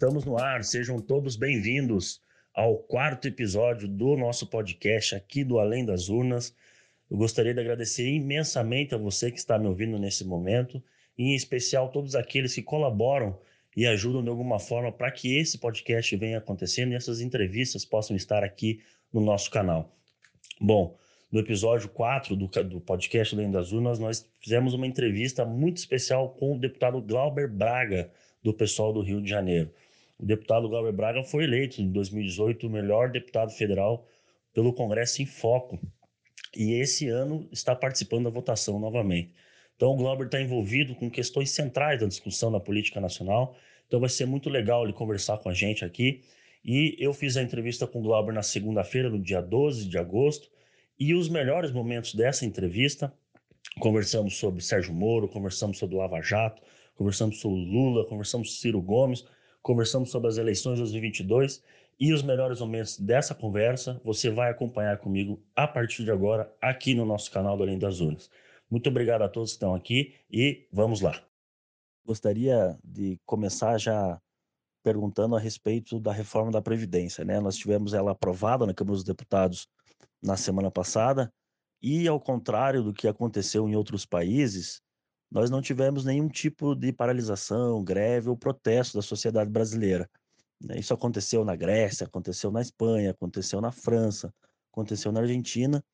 Estamos no ar, sejam todos bem-vindos ao quarto episódio do nosso podcast aqui do Além das Urnas. Eu gostaria de agradecer imensamente a você que está me ouvindo nesse momento, em especial todos aqueles que colaboram e ajudam de alguma forma para que esse podcast venha acontecendo e essas entrevistas possam estar aqui no nosso canal. Bom, no episódio 4 do, do podcast Além das Urnas, nós fizemos uma entrevista muito especial com o deputado Glauber Braga, do pessoal do Rio de Janeiro. O deputado Glauber Braga foi eleito em 2018 o melhor deputado federal pelo Congresso em Foco e esse ano está participando da votação novamente. Então, o Glauber está envolvido com questões centrais da discussão da política nacional, então vai ser muito legal ele conversar com a gente aqui. E eu fiz a entrevista com o Glauber na segunda-feira, no dia 12 de agosto, e os melhores momentos dessa entrevista, conversamos sobre Sérgio Moro, conversamos sobre Lava Jato, conversamos sobre Lula, conversamos sobre Ciro Gomes, conversamos sobre as eleições de 2022 e os melhores momentos dessa conversa você vai acompanhar comigo a partir de agora aqui no nosso canal do Além das Urnas. Muito obrigado a todos que estão aqui e vamos lá. Gostaria de começar já perguntando a respeito da reforma da Previdência. Né? Nós tivemos ela aprovada na Câmara dos Deputados na semana passada e, ao contrário do que aconteceu em outros países, nós não tivemos nenhum tipo de paralisação, greve ou protesto da sociedade brasileira. Né? Isso aconteceu na Grécia, aconteceu na Espanha, aconteceu na França, aconteceu na Argentina,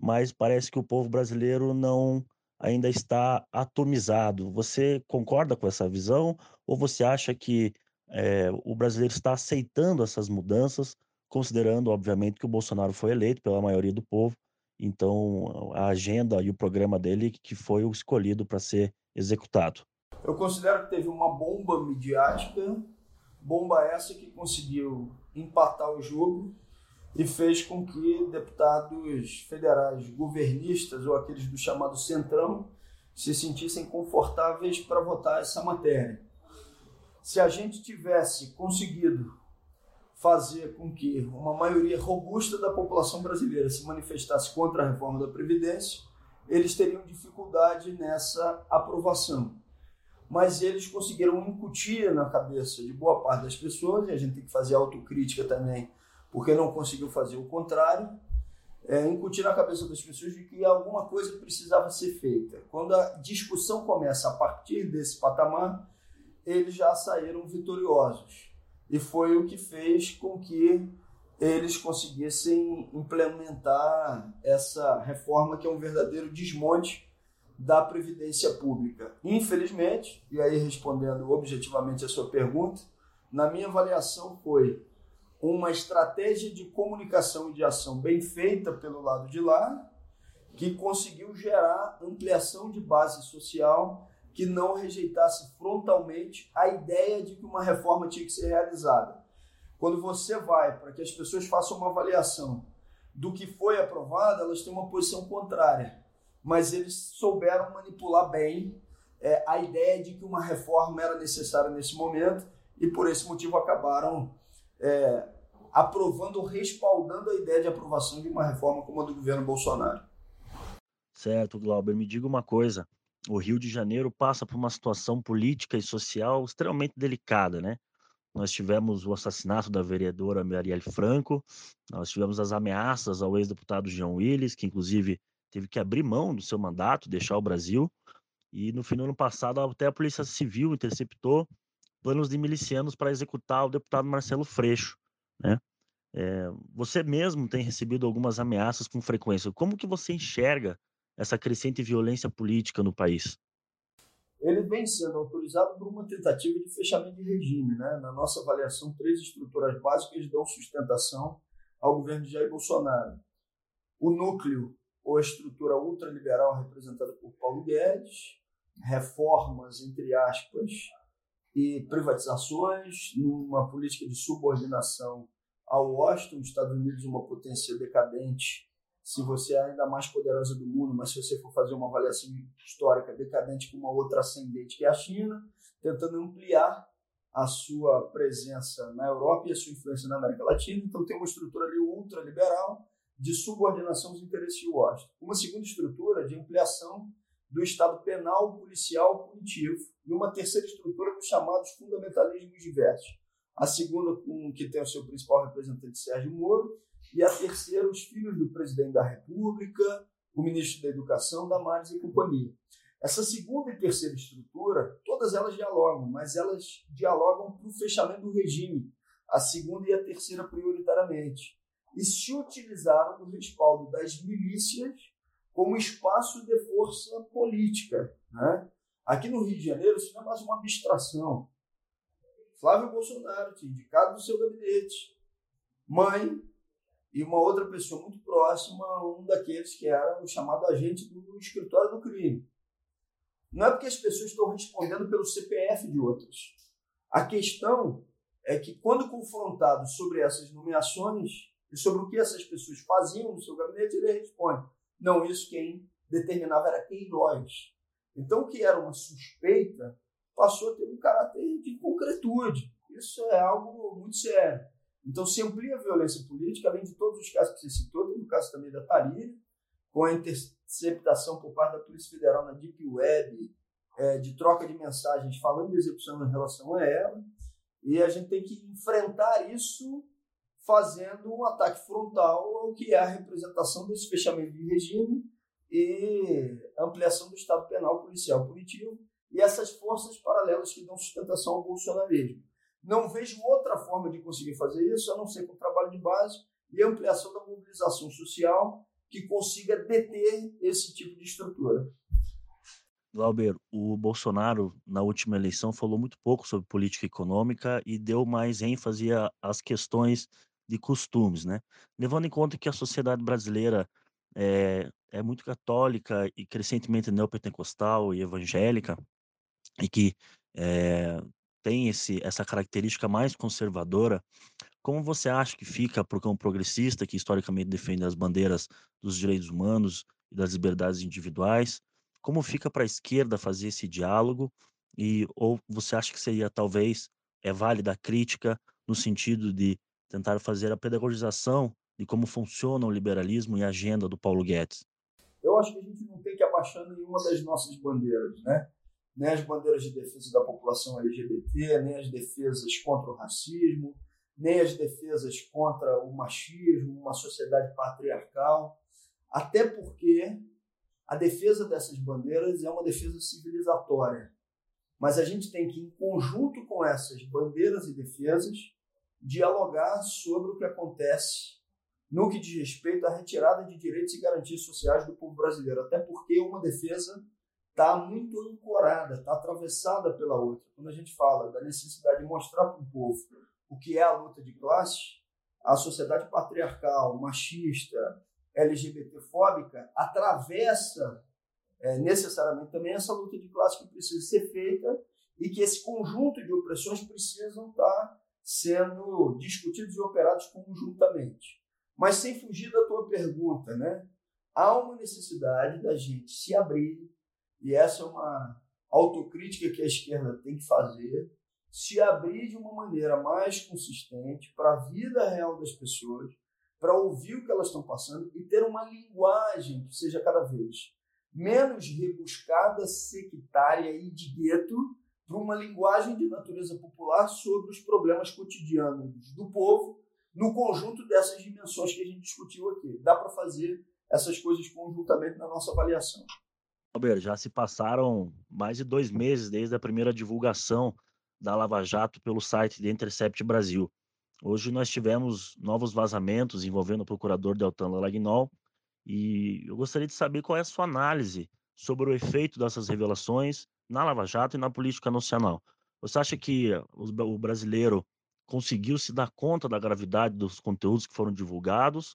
mas parece que o povo brasileiro não ainda está atomizado. Você concorda com essa visão ou você acha que é, o brasileiro está aceitando essas mudanças, considerando, obviamente, que o Bolsonaro foi eleito pela maioria do povo então, a agenda e o programa dele que foi o escolhido para ser executado. Eu considero que teve uma bomba midiática, bomba essa que conseguiu empatar o jogo e fez com que deputados federais governistas ou aqueles do chamado Centrão se sentissem confortáveis para votar essa matéria. Se a gente tivesse conseguido fazer com que uma maioria robusta da população brasileira se manifestasse contra a reforma da Previdência, eles teriam dificuldade nessa aprovação. Mas eles conseguiram incutir na cabeça de boa parte das pessoas, e a gente tem que fazer autocrítica também, porque não conseguiu fazer o contrário, é, incutir na cabeça das pessoas de que alguma coisa precisava ser feita. Quando a discussão começa a partir desse patamar, eles já saíram vitoriosos e foi o que fez com que eles conseguissem implementar essa reforma que é um verdadeiro desmonte da previdência pública. Infelizmente, e aí respondendo objetivamente a sua pergunta, na minha avaliação foi uma estratégia de comunicação e de ação bem feita pelo lado de lá, que conseguiu gerar ampliação de base social que não rejeitasse frontalmente a ideia de que uma reforma tinha que ser realizada. Quando você vai para que as pessoas façam uma avaliação do que foi aprovado, elas têm uma posição contrária. Mas eles souberam manipular bem é, a ideia de que uma reforma era necessária nesse momento e por esse motivo acabaram é, aprovando respaldando a ideia de aprovação de uma reforma como a do governo Bolsonaro. Certo, Glauber, me diga uma coisa o Rio de Janeiro passa por uma situação política e social extremamente delicada, né? Nós tivemos o assassinato da vereadora Marielle Franco, nós tivemos as ameaças ao ex-deputado João Willis, que inclusive teve que abrir mão do seu mandato, deixar o Brasil, e no fim do ano passado até a Polícia Civil interceptou planos de milicianos para executar o deputado Marcelo Freixo, né? É, você mesmo tem recebido algumas ameaças com frequência. Como que você enxerga essa crescente violência política no país? Ele vem sendo autorizado por uma tentativa de fechamento de regime. Né? Na nossa avaliação, três estruturas básicas dão sustentação ao governo de Jair Bolsonaro. O núcleo, ou a estrutura ultraliberal representada por Paulo Guedes, reformas, entre aspas, e privatizações, numa política de subordinação ao Washington, Estados Unidos, uma potência decadente se você é ainda mais poderosa do mundo, mas se você for fazer uma avaliação histórica decadente com uma outra ascendente que é a China, tentando ampliar a sua presença na Europa e a sua influência na América Latina. Então tem uma estrutura ali ultraliberal de subordinação dos interesses de Washington. Uma segunda estrutura de ampliação do Estado penal, policial, punitivo. E uma terceira estrutura dos chamados fundamentalismos diversos. a segunda com que tem o seu principal representante Sérgio Moro, e a terceira os filhos do presidente da República, o ministro da Educação, Damares e companhia. Essa segunda e terceira estrutura, todas elas dialogam, mas elas dialogam para o fechamento do regime, a segunda e a terceira prioritariamente, e se utilizaram do respaldo das milícias como espaço de força política. Né? Aqui no Rio de Janeiro, isso não é mais uma abstração. Flávio Bolsonaro tinha indicado no seu gabinete mãe e uma outra pessoa muito próxima, um daqueles que era o chamado agente do escritório do crime. Não é porque as pessoas estão respondendo pelo CPF de outras. A questão é que, quando confrontado sobre essas nomeações e sobre o que essas pessoas faziam no seu gabinete, ele responde: não, isso quem determinava era Queiroz. Então, o que era uma suspeita passou a ter um caráter de concretude. Isso é algo muito sério. Então, se amplia a violência política, além de todos os casos que você citou, tem o caso também da Tarília, com a interceptação por parte da Polícia Federal na Deep Web, é, de troca de mensagens falando de execução em relação a ela. E a gente tem que enfrentar isso fazendo um ataque frontal ao que é a representação desse fechamento de regime e ampliação do Estado penal, policial, punitivo e essas forças paralelas que dão sustentação ao bolsonarismo. Não vejo outra forma de conseguir fazer isso a não ser com o trabalho de base e ampliação da mobilização social que consiga deter esse tipo de estrutura. Glauber, o Bolsonaro, na última eleição, falou muito pouco sobre política econômica e deu mais ênfase às questões de costumes, né? Levando em conta que a sociedade brasileira é, é muito católica e crescentemente neopentecostal e evangélica, e que é, tem esse, essa característica mais conservadora, como você acha que fica para um progressista que historicamente defende as bandeiras dos direitos humanos e das liberdades individuais? Como fica para a esquerda fazer esse diálogo? E ou você acha que seria talvez é válida a crítica no sentido de tentar fazer a pedagogização de como funciona o liberalismo e a agenda do Paulo Guedes? Eu acho que a gente não tem que abaixar nenhuma das nossas bandeiras, né? Nem as bandeiras de defesa da população LGBT, nem as defesas contra o racismo, nem as defesas contra o machismo, uma sociedade patriarcal, até porque a defesa dessas bandeiras é uma defesa civilizatória. Mas a gente tem que, em conjunto com essas bandeiras e defesas, dialogar sobre o que acontece no que diz respeito à retirada de direitos e garantias sociais do povo brasileiro, até porque uma defesa está muito ancorada, está atravessada pela outra. Quando a gente fala da necessidade de mostrar para o povo o que é a luta de classes, a sociedade patriarcal, machista, LGBTfóbica atravessa é, necessariamente também essa luta de classes que precisa ser feita e que esse conjunto de opressões precisam estar tá sendo discutidos e operados conjuntamente. Mas sem fugir da tua pergunta, né? Há uma necessidade da gente se abrir, e essa é uma autocrítica que a esquerda tem que fazer, se abrir de uma maneira mais consistente para a vida real das pessoas, para ouvir o que elas estão passando e ter uma linguagem que seja cada vez menos rebuscada, sectária e de gueto, para uma linguagem de natureza popular sobre os problemas cotidianos do povo, no conjunto dessas dimensões que a gente discutiu aqui. Dá para fazer essas coisas conjuntamente na nossa avaliação. Albert, já se passaram mais de dois meses desde a primeira divulgação da Lava Jato pelo site de Intercept Brasil. Hoje nós tivemos novos vazamentos envolvendo o procurador Deltan Lagnol e eu gostaria de saber qual é a sua análise sobre o efeito dessas revelações na Lava Jato e na política nacional. Você acha que o brasileiro conseguiu se dar conta da gravidade dos conteúdos que foram divulgados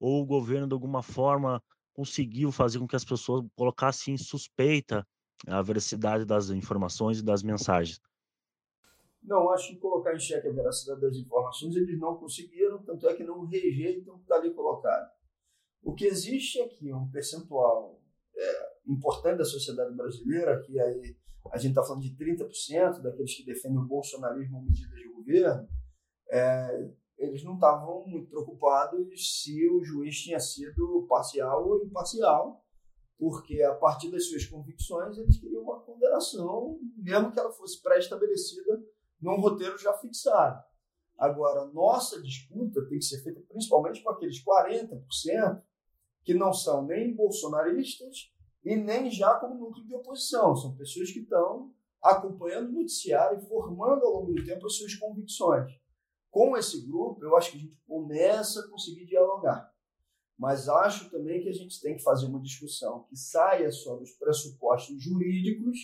ou o governo de alguma forma conseguiu fazer com que as pessoas colocassem em suspeita a veracidade das informações e das mensagens? Não, acho que colocar em xeque a veracidade das informações eles não conseguiram, tanto é que não rejeitam o que está ali colocado. O que existe aqui é um percentual é, importante da sociedade brasileira, que aí a gente está falando de 30% daqueles que defendem o bolsonarismo medidas de governo, é, eles não estavam muito preocupados se o juiz tinha sido parcial ou imparcial, porque a partir das suas convicções eles queriam uma condenação, mesmo que ela fosse pré-estabelecida num roteiro já fixado. Agora, nossa disputa tem que ser feita principalmente com aqueles 40% que não são nem bolsonaristas e nem já como núcleo de oposição. São pessoas que estão acompanhando o noticiário e formando ao longo do tempo as suas convicções. Com esse grupo, eu acho que a gente começa a conseguir dialogar. Mas acho também que a gente tem que fazer uma discussão que saia só dos pressupostos jurídicos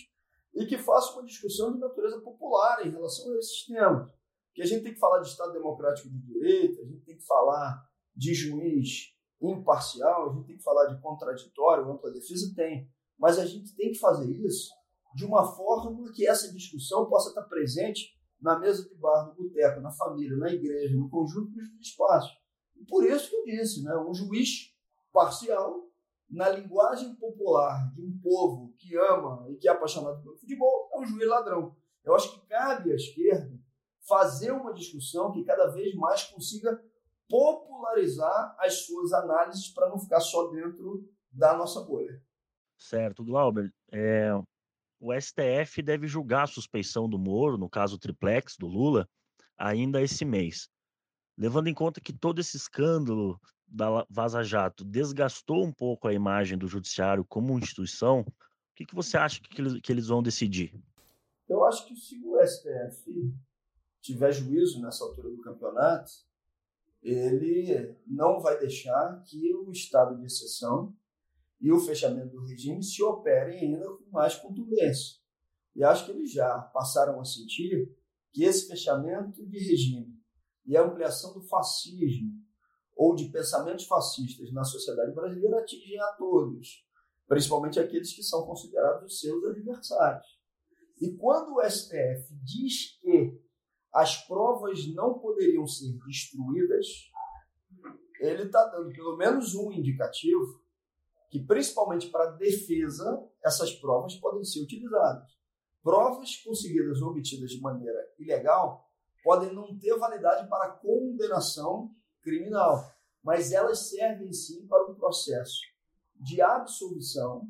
e que faça uma discussão de natureza popular em relação a esses temas. Que a gente tem que falar de Estado Democrático de Direito, a gente tem que falar de juiz imparcial, a gente tem que falar de contraditório, ampla defesa, tem. Mas a gente tem que fazer isso de uma forma que essa discussão possa estar presente na mesa de bar, no boteco, na família, na igreja, no conjunto dos espaços. E por isso que eu disse, né, um juiz parcial, na linguagem popular de um povo que ama e que é apaixonado pelo futebol, é um juiz ladrão. Eu acho que cabe à esquerda fazer uma discussão que cada vez mais consiga popularizar as suas análises para não ficar só dentro da nossa bolha. Certo, Glauber. É, o STF deve julgar a suspeição do Moro, no caso triplex do Lula, ainda esse mês. Levando em conta que todo esse escândalo da Vaza Jato desgastou um pouco a imagem do judiciário como instituição, o que, que você acha que eles, que eles vão decidir? Eu acho que se o STF tiver juízo nessa altura do campeonato, ele não vai deixar que o estado de exceção e o fechamento do regime se operem ainda com mais contundência. E acho que eles já passaram a sentir que esse fechamento de regime e a ampliação do fascismo ou de pensamentos fascistas na sociedade brasileira atingem a todos, principalmente aqueles que são considerados os seus adversários. E quando o STF diz que as provas não poderiam ser destruídas, ele está dando pelo menos um indicativo que, principalmente para defesa, essas provas podem ser utilizadas. Provas conseguidas ou obtidas de maneira ilegal podem não ter validade para condenação criminal, mas elas servem sim para um processo de absolvição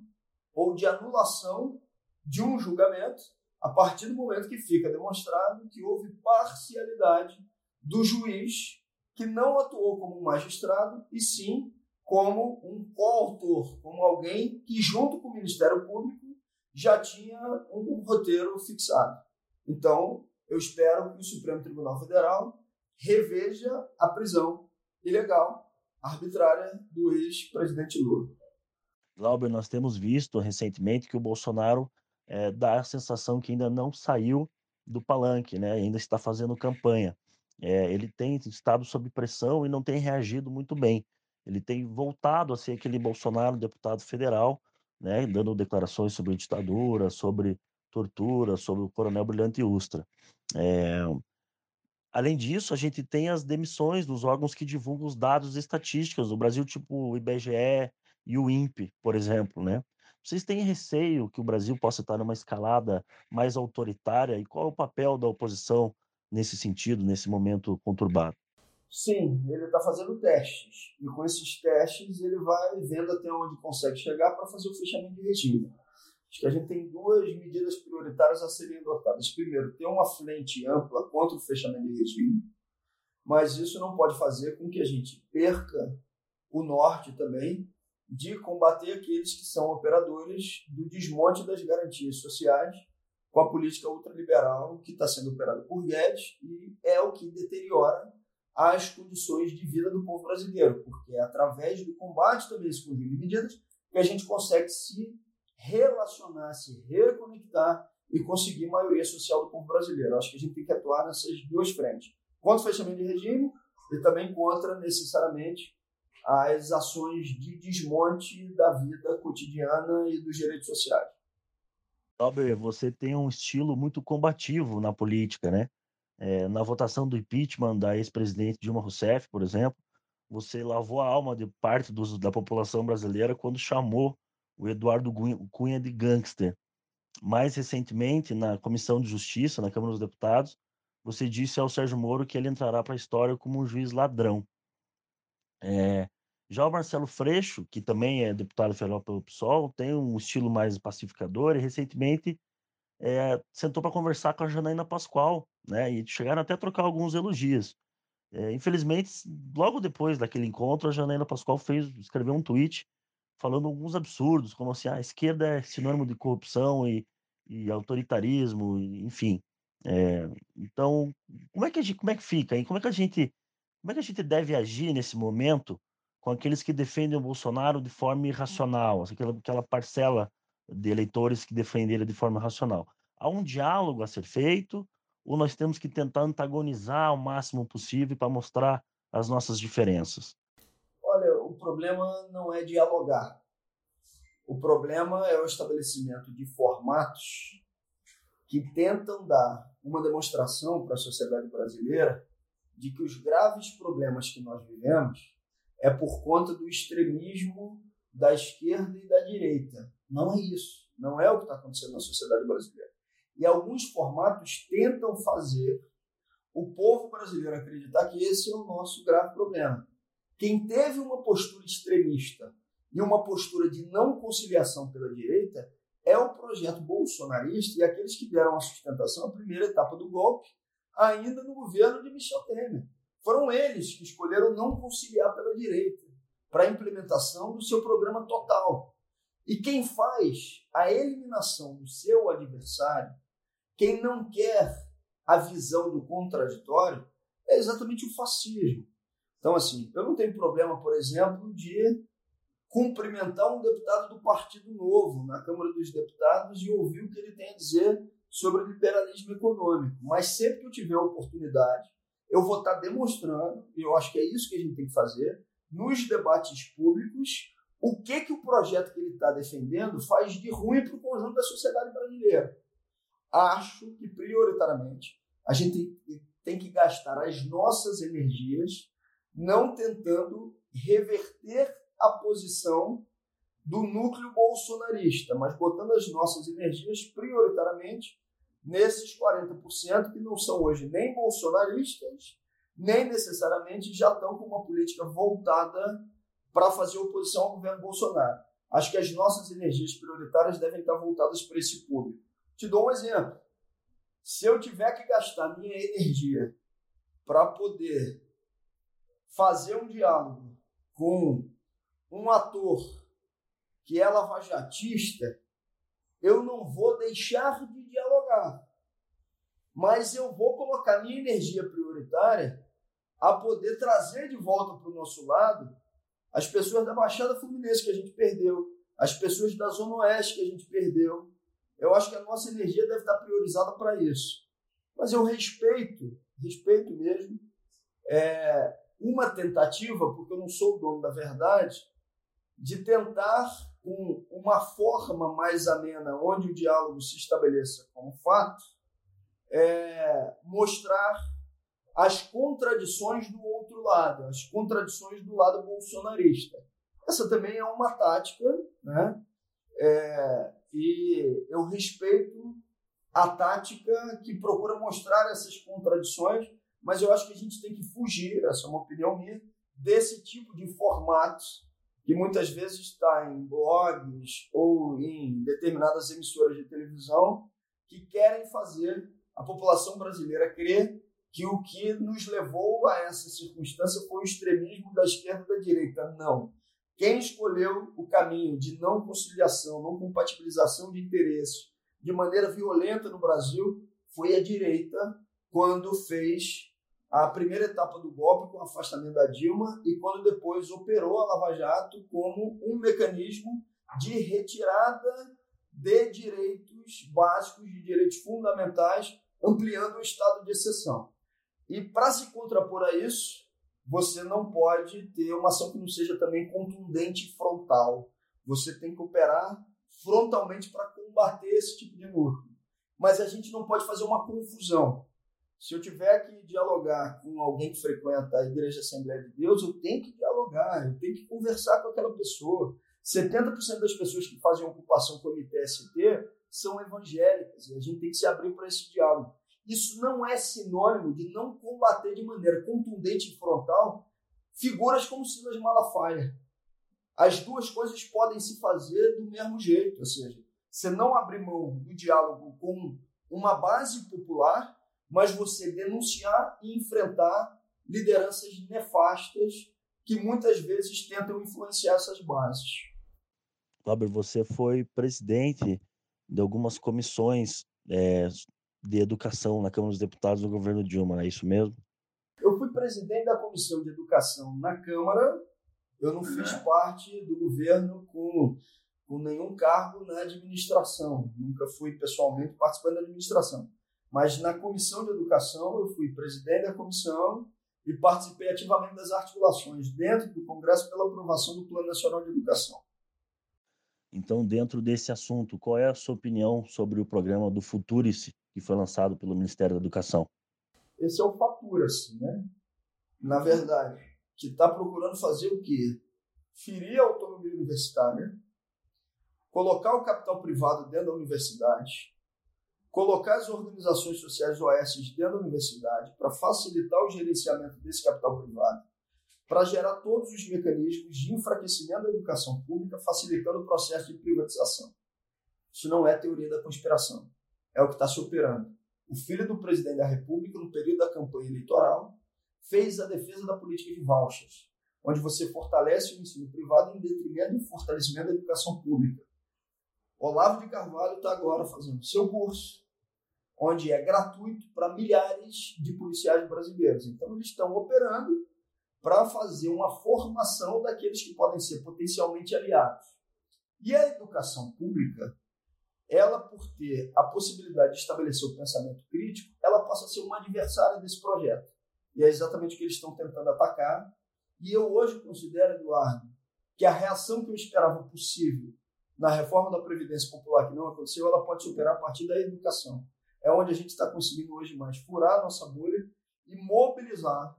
ou de anulação de um julgamento a partir do momento que fica demonstrado que houve parcialidade do juiz que não atuou como magistrado, e sim como um coautor, como alguém que, junto com o Ministério Público, já tinha um roteiro fixado. Então, eu espero que o Supremo Tribunal Federal reveja a prisão ilegal, arbitrária do ex-presidente Lula. Glauber, nós temos visto recentemente que o Bolsonaro é, dá a sensação que ainda não saiu do palanque, né? ainda está fazendo campanha. É, ele tem estado sob pressão e não tem reagido muito bem. Ele tem voltado a ser aquele Bolsonaro deputado federal, né, dando declarações sobre ditadura, sobre tortura, sobre o coronel Brilhante Ustra. É... Além disso, a gente tem as demissões dos órgãos que divulgam os dados estatísticos do Brasil, tipo o IBGE e o INPE, por exemplo, né? Vocês têm receio que o Brasil possa estar numa escalada mais autoritária? E qual é o papel da oposição nesse sentido, nesse momento conturbado? Sim, ele está fazendo testes. E com esses testes ele vai vendo até onde consegue chegar para fazer o fechamento de regime. Acho que a gente tem duas medidas prioritárias a serem adotadas. Primeiro, ter uma frente ampla contra o fechamento de regime, mas isso não pode fazer com que a gente perca o norte também de combater aqueles que são operadores do desmonte das garantias sociais com a política ultraliberal que está sendo operada por Guedes e é o que deteriora as condições de vida do povo brasileiro, porque é através do combate também a esse conjunto de medidas que a gente consegue se relacionar, se reconectar e conseguir maioria social do povo brasileiro. Acho que a gente tem que atuar nessas duas frentes. Contra o fechamento de regime e também contra, necessariamente, as ações de desmonte da vida cotidiana e dos direitos sociais. Albert, você tem um estilo muito combativo na política, né? É, na votação do impeachment da ex-presidente Dilma Rousseff, por exemplo, você lavou a alma de parte dos, da população brasileira quando chamou o Eduardo Cunha de gangster. Mais recentemente, na Comissão de Justiça, na Câmara dos Deputados, você disse ao Sérgio Moro que ele entrará para a história como um juiz ladrão. É, já o Marcelo Freixo, que também é deputado federal pelo PSOL, tem um estilo mais pacificador e recentemente é, sentou para conversar com a Janaína Pascoal, né? E chegaram até a trocar alguns elogios. É, infelizmente, logo depois daquele encontro, a Janaína Pascoal fez, escreveu um tweet falando alguns absurdos, como assim, ah, a esquerda é sinônimo de corrupção e, e autoritarismo, enfim. É, então, como é que a gente, como é que fica? Hein? Como é que a gente, como é que a gente deve agir nesse momento com aqueles que defendem o Bolsonaro de forma irracional, aquela, aquela parcela de eleitores que defendem ele de forma irracional? Há um diálogo a ser feito ou nós temos que tentar antagonizar o máximo possível para mostrar as nossas diferenças? Olha, o problema não é dialogar. O problema é o estabelecimento de formatos que tentam dar uma demonstração para a sociedade brasileira de que os graves problemas que nós vivemos é por conta do extremismo da esquerda e da direita. Não é isso. Não é o que está acontecendo na sociedade brasileira. E alguns formatos tentam fazer o povo brasileiro acreditar que esse é o nosso grave problema. Quem teve uma postura extremista e uma postura de não conciliação pela direita é o projeto bolsonarista e aqueles que deram a sustentação à primeira etapa do golpe, ainda no governo de Michel Temer. Foram eles que escolheram não conciliar pela direita para a implementação do seu programa total. E quem faz a eliminação do seu adversário, quem não quer a visão do contraditório, é exatamente o fascismo. Então, assim, eu não tenho problema, por exemplo, de cumprimentar um deputado do Partido Novo na Câmara dos Deputados e ouvir o que ele tem a dizer sobre liberalismo econômico. Mas sempre que eu tiver a oportunidade, eu vou estar demonstrando, e eu acho que é isso que a gente tem que fazer, nos debates públicos, o que, que o projeto que ele está defendendo faz de ruim para o conjunto da sociedade brasileira. Acho que, prioritariamente, a gente tem que gastar as nossas energias não tentando reverter a posição do núcleo bolsonarista, mas botando as nossas energias prioritariamente nesses 40% que não são hoje nem bolsonaristas, nem necessariamente já estão com uma política voltada para fazer oposição ao governo Bolsonaro. Acho que as nossas energias prioritárias devem estar voltadas para esse público. Te dou um exemplo. Se eu tiver que gastar minha energia para poder fazer um diálogo com um ator que é lavajatista, eu não vou deixar de dialogar. Mas eu vou colocar minha energia prioritária a poder trazer de volta para o nosso lado as pessoas da Baixada Fluminense que a gente perdeu, as pessoas da Zona Oeste que a gente perdeu. Eu acho que a nossa energia deve estar priorizada para isso. Mas eu respeito, respeito mesmo, é, uma tentativa, porque eu não sou o dono da verdade, de tentar, com uma forma mais amena, onde o diálogo se estabeleça como fato, é, mostrar as contradições do outro lado, as contradições do lado bolsonarista. Essa também é uma tática, né? É, e eu respeito a tática que procura mostrar essas contradições, mas eu acho que a gente tem que fugir, essa é uma opinião minha, desse tipo de formatos que muitas vezes está em blogs ou em determinadas emissoras de televisão que querem fazer a população brasileira crer que o que nos levou a essa circunstância foi o extremismo da esquerda e da direita. Não. Quem escolheu o caminho de não conciliação, não compatibilização de interesses de maneira violenta no Brasil foi a direita, quando fez a primeira etapa do golpe com o afastamento da Dilma e quando depois operou a Lava Jato como um mecanismo de retirada de direitos básicos, de direitos fundamentais, ampliando o estado de exceção. E para se contrapor a isso, você não pode ter uma ação que não seja também contundente e frontal. Você tem que operar frontalmente para combater esse tipo de núcleo. Mas a gente não pode fazer uma confusão. Se eu tiver que dialogar com alguém que frequenta a Igreja Assembleia de Deus, eu tenho que dialogar, eu tenho que conversar com aquela pessoa. 70% das pessoas que fazem ocupação com o MTST são evangélicas e a gente tem que se abrir para esse diálogo. Isso não é sinônimo de não combater de maneira contundente e frontal figuras como Silas Malafaia. As duas coisas podem se fazer do mesmo jeito, ou seja, você não abrir mão do diálogo com uma base popular, mas você denunciar e enfrentar lideranças nefastas que muitas vezes tentam influenciar essas bases. Cláudio, você foi presidente de algumas comissões é, de educação na Câmara dos Deputados do governo Dilma, é isso mesmo? Eu fui presidente da Comissão de Educação na Câmara, eu não fiz parte do governo com, com nenhum cargo na administração, nunca fui pessoalmente participando da administração. Mas na Comissão de Educação, eu fui presidente da comissão e participei ativamente das articulações dentro do Congresso pela aprovação do Plano Nacional de Educação. Então, dentro desse assunto, qual é a sua opinião sobre o programa do Futurice, que foi lançado pelo Ministério da Educação? Esse é o Fatura-se, né? Na verdade, que está procurando fazer o quê? Ferir a autonomia universitária, colocar o capital privado dentro da universidade, colocar as organizações sociais OS dentro da universidade para facilitar o gerenciamento desse capital privado, para gerar todos os mecanismos de enfraquecimento da educação pública, facilitando o processo de privatização. Isso não é teoria da conspiração, é o que está se operando. O filho do presidente da República, no período da campanha eleitoral, fez a defesa da política de vouchers, onde você fortalece o ensino privado em detrimento do fortalecimento da educação pública. Olavo de Carvalho está agora fazendo seu curso, onde é gratuito para milhares de policiais brasileiros. Então, eles estão operando para fazer uma formação daqueles que podem ser potencialmente aliados. E a educação pública, ela, por ter a possibilidade de estabelecer o pensamento crítico, ela passa a ser uma adversária desse projeto. E é exatamente o que eles estão tentando atacar. E eu hoje considero, Eduardo, que a reação que eu esperava possível na reforma da Previdência Popular, que não aconteceu, ela pode se operar a partir da educação é onde a gente está conseguindo hoje mais furar a nossa bolha e mobilizar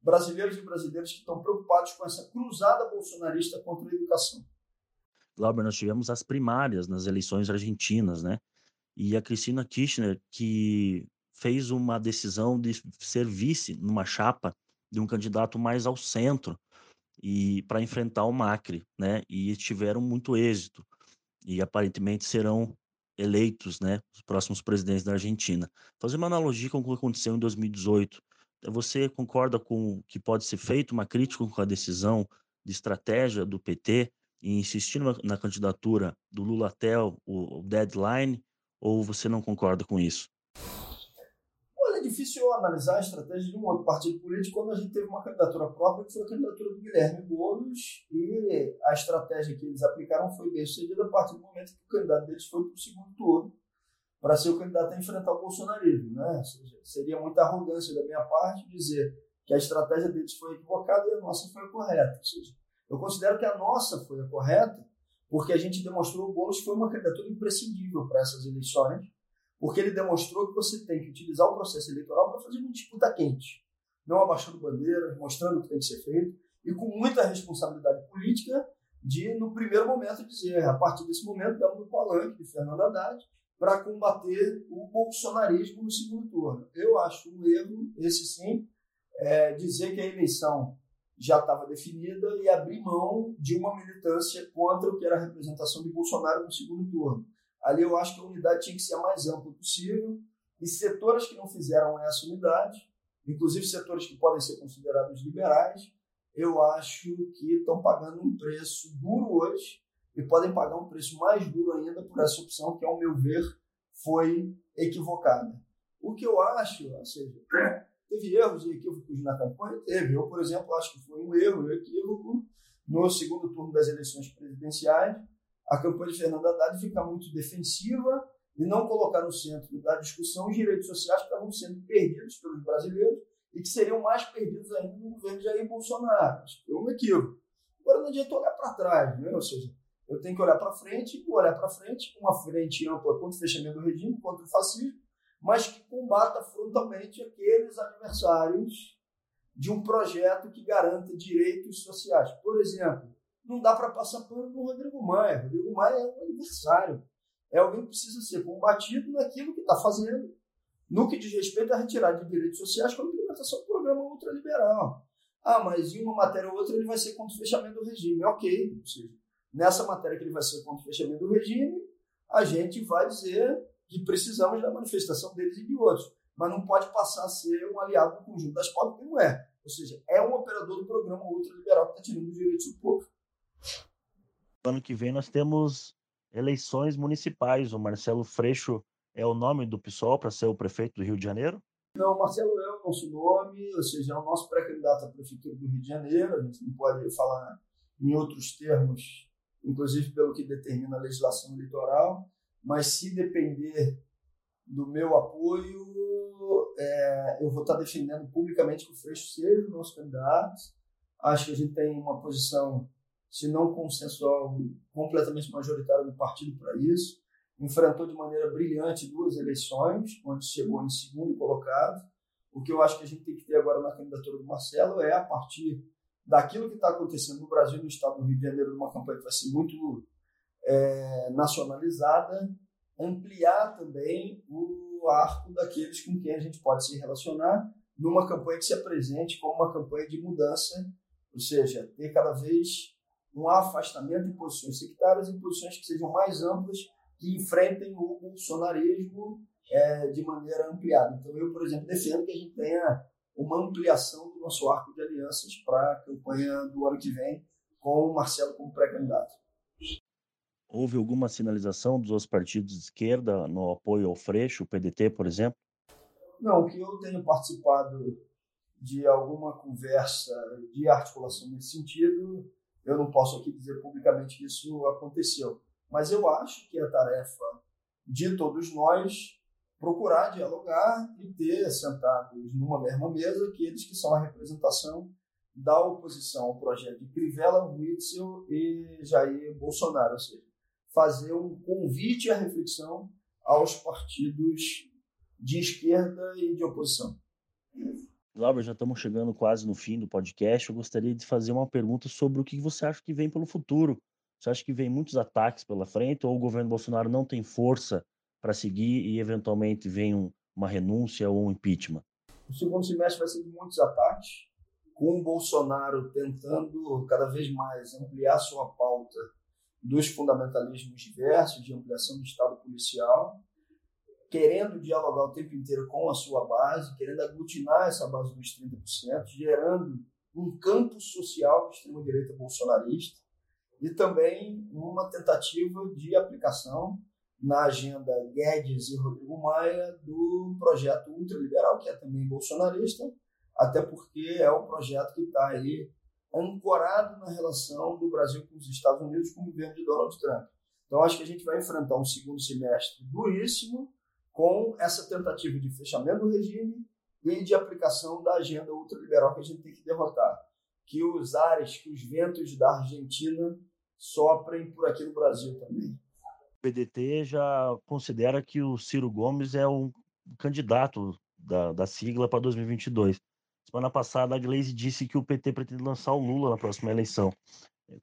brasileiros e brasileiras que estão preocupados com essa cruzada bolsonarista contra a educação. Glauber, nós tivemos as primárias nas eleições argentinas, né? E a Cristina Kirchner, que fez uma decisão de ser vice numa chapa de um candidato mais ao centro e para enfrentar o Macri, né? E tiveram muito êxito e aparentemente serão eleitos, né, os próximos presidentes da Argentina. Fazer uma analogia com o que aconteceu em 2018. Você concorda com que pode ser feito uma crítica com a decisão de estratégia do PT em insistir na, candidatura do Lula até o, o deadline, ou você não concorda com isso? difícil analisar a estratégia de um outro partido político quando a gente teve uma candidatura própria, que foi a candidatura do Guilherme Boulos, e a estratégia que eles aplicaram foi bem sucedida a partir do momento que o candidato deles foi para o segundo turno, para ser o candidato a enfrentar o bolsonarismo. Né? Seria muita arrogância da minha parte dizer que a estratégia deles foi equivocada e a nossa foi correta. Ou seja, eu considero que a nossa foi a correta, porque a gente demonstrou que o Boulos foi uma candidatura imprescindível para essas eleições, porque ele demonstrou que você tem que utilizar o processo eleitoral para fazer uma disputa quente, não abaixando bandeiras, mostrando o que tem que ser feito, e com muita responsabilidade política de, no primeiro momento, dizer, a partir desse momento, damos o palanque de Fernando Haddad para combater o bolsonarismo no segundo turno. Eu acho um erro, esse sim, é dizer que a eleição já estava definida e abrir mão de uma militância contra o que era a representação de Bolsonaro no segundo turno. Ali eu acho que a unidade tinha que ser a mais ampla possível e setores que não fizeram essa unidade, inclusive setores que podem ser considerados liberais, eu acho que estão pagando um preço duro hoje e podem pagar um preço mais duro ainda por essa opção que, ao meu ver, foi equivocada. O que eu acho, ou seja, teve erros e equívocos na campanha? Teve. Eu, por exemplo, acho que foi um erro e um equívoco no segundo turno das eleições presidenciais, a campanha de Fernando Haddad fica muito defensiva e não colocar no centro da discussão os direitos sociais que estavam sendo perdidos pelos brasileiros e que seriam mais perdidos ainda no governo de Jair Bolsonaro. Isso foi um equívoco. Agora não adianta olhar para trás, né? ou seja, eu tenho que olhar para frente e olhar para frente, uma frente ampla contra o fechamento do regime, contra o fascismo, mas que combata frontalmente aqueles adversários de um projeto que garanta direitos sociais. Por exemplo, não dá para passar pano no Rodrigo Maia. Rodrigo Maia é um adversário. É alguém que precisa ser combatido naquilo que está fazendo, no que diz respeito à retirada de direitos sociais com a implementação do programa ultraliberal. Ah, mas em uma matéria ou outra ele vai ser contra o fechamento do regime. Ok. Ou seja, nessa matéria que ele vai ser contra o fechamento do regime, a gente vai dizer que precisamos da manifestação deles e de outros. Mas não pode passar a ser um aliado do conjunto das pautas, porque não é. Ou seja, é um operador do programa ultraliberal que está tirando os direitos do povo. Ano que vem nós temos eleições municipais. O Marcelo Freixo é o nome do PSOL para ser o prefeito do Rio de Janeiro? Não, Marcelo é o nosso nome, ou seja, é o nosso pré-candidato à prefeitura do Rio de Janeiro. A gente não pode falar em outros termos, inclusive pelo que determina a legislação eleitoral, mas se depender do meu apoio, é, eu vou estar defendendo publicamente que o Freixo seja o nosso candidato. Acho que a gente tem uma posição, se não consensual, completamente majoritária no partido para isso enfrentou de maneira brilhante duas eleições, onde chegou em segundo colocado. O que eu acho que a gente tem que ter agora na candidatura do Marcelo é, a partir daquilo que está acontecendo no Brasil, no estado do Rio de Janeiro, numa campanha que vai ser muito é, nacionalizada, ampliar também o arco daqueles com quem a gente pode se relacionar numa campanha que se apresente como uma campanha de mudança, ou seja, ter cada vez um afastamento de posições sectárias e posições que sejam mais amplas que enfrentem o bolsonarismo é, de maneira ampliada. Então, eu, por exemplo, defendo que a gente tenha uma ampliação do nosso arco de alianças para a campanha do ano que vem, com o Marcelo como pré-candidato. Houve alguma sinalização dos outros partidos de esquerda no apoio ao Freixo, o PDT, por exemplo? Não, que eu tenho participado de alguma conversa de articulação nesse sentido, eu não posso aqui dizer publicamente que isso aconteceu. Mas eu acho que é tarefa de todos nós procurar dialogar e ter sentados numa mesma mesa aqueles que são a representação da oposição ao projeto de Crivella, Witzel e Jair Bolsonaro, ou seja, fazer um convite à reflexão aos partidos de esquerda e de oposição. Glauber, já estamos chegando quase no fim do podcast. Eu gostaria de fazer uma pergunta sobre o que você acha que vem pelo futuro você acha que vem muitos ataques pela frente ou o governo Bolsonaro não tem força para seguir e eventualmente vem um, uma renúncia ou um impeachment? O segundo semestre vai ser de muitos ataques, com o Bolsonaro tentando cada vez mais ampliar sua pauta dos fundamentalismos diversos, de ampliação do Estado policial, querendo dialogar o tempo inteiro com a sua base, querendo aglutinar essa base dos 30%, gerando um campo social de extrema-direita bolsonarista, e também uma tentativa de aplicação na agenda Guedes e Rodrigo Maia do projeto ultraliberal, que é também bolsonarista, até porque é o projeto que está aí ancorado na relação do Brasil com os Estados Unidos com o governo de Donald Trump. Então, acho que a gente vai enfrentar um segundo semestre duríssimo com essa tentativa de fechamento do regime e de aplicação da agenda ultraliberal que a gente tem que derrotar. Que os ares, que os ventos da Argentina soprem por aqui no Brasil também. O PDT já considera que o Ciro Gomes é um candidato da, da sigla para 2022. Semana passada, a Gleisi disse que o PT pretende lançar o Lula na próxima eleição.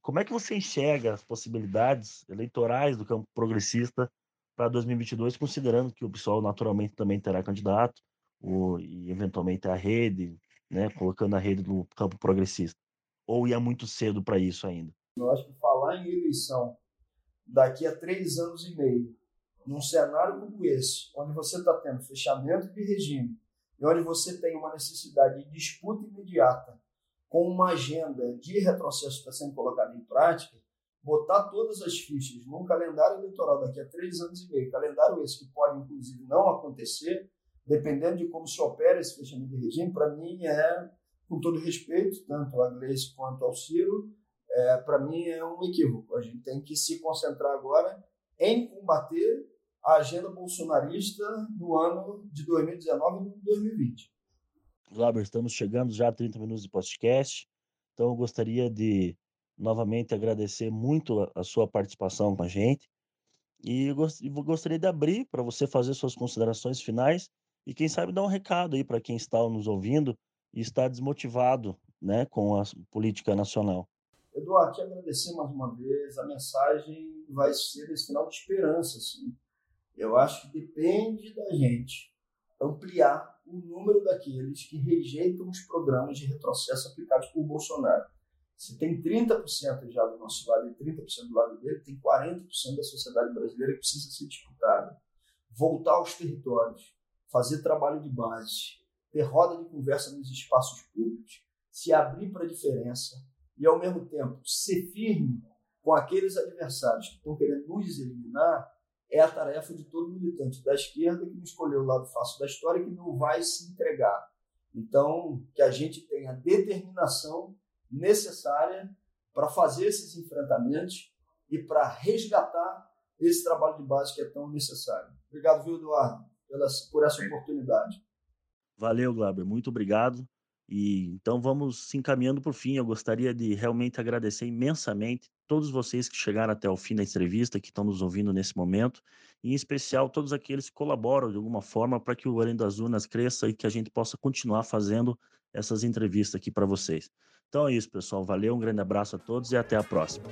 Como é que você enxerga as possibilidades eleitorais do campo progressista para 2022, considerando que o PSOL naturalmente também terá candidato, ou, e eventualmente a rede, né, colocando a rede no campo progressista? Ou ia muito cedo para isso ainda? Eu acho que falar em eleição daqui a três anos e meio, num cenário como esse, onde você está tendo fechamento de regime e onde você tem uma necessidade de disputa imediata com uma agenda de retrocesso que está sendo colocada em prática, botar todas as fichas num calendário eleitoral daqui a três anos e meio, calendário esse que pode, inclusive, não acontecer, dependendo de como se opera esse fechamento de regime, para mim é, com todo respeito, tanto a Gleice quanto ao Ciro, é, para mim é um equívoco. A gente tem que se concentrar agora em combater a agenda bolsonarista no ano de 2019 e 2020. Glauber, estamos chegando já a 30 minutos de podcast, então eu gostaria de novamente agradecer muito a sua participação com a gente e gostaria de abrir para você fazer suas considerações finais e quem sabe dar um recado aí para quem está nos ouvindo e está desmotivado né, com a política nacional. Eduardo, te agradecer mais uma vez. A mensagem vai ser esse final de esperança. Assim. Eu acho que depende da gente ampliar o número daqueles que rejeitam os programas de retrocesso aplicados por Bolsonaro. Se tem 30% já do nosso lado e 30% do lado dele, tem 40% da sociedade brasileira que precisa ser disputada. Voltar aos territórios, fazer trabalho de base, ter roda de conversa nos espaços públicos, se abrir para a diferença e, ao mesmo tempo, ser firme com aqueles adversários que estão querendo nos eliminar, é a tarefa de todo militante da esquerda que não escolheu o lado fácil da história que não vai se entregar. Então, que a gente tenha determinação necessária para fazer esses enfrentamentos e para resgatar esse trabalho de base que é tão necessário. Obrigado, viu, Eduardo, por essa oportunidade. Valeu, Glauber, muito obrigado. E então vamos se encaminhando por fim. Eu gostaria de realmente agradecer imensamente todos vocês que chegaram até o fim da entrevista, que estão nos ouvindo nesse momento, e em especial todos aqueles que colaboram de alguma forma para que o Além das Urnas cresça e que a gente possa continuar fazendo essas entrevistas aqui para vocês. Então é isso, pessoal. Valeu, um grande abraço a todos e até a próxima.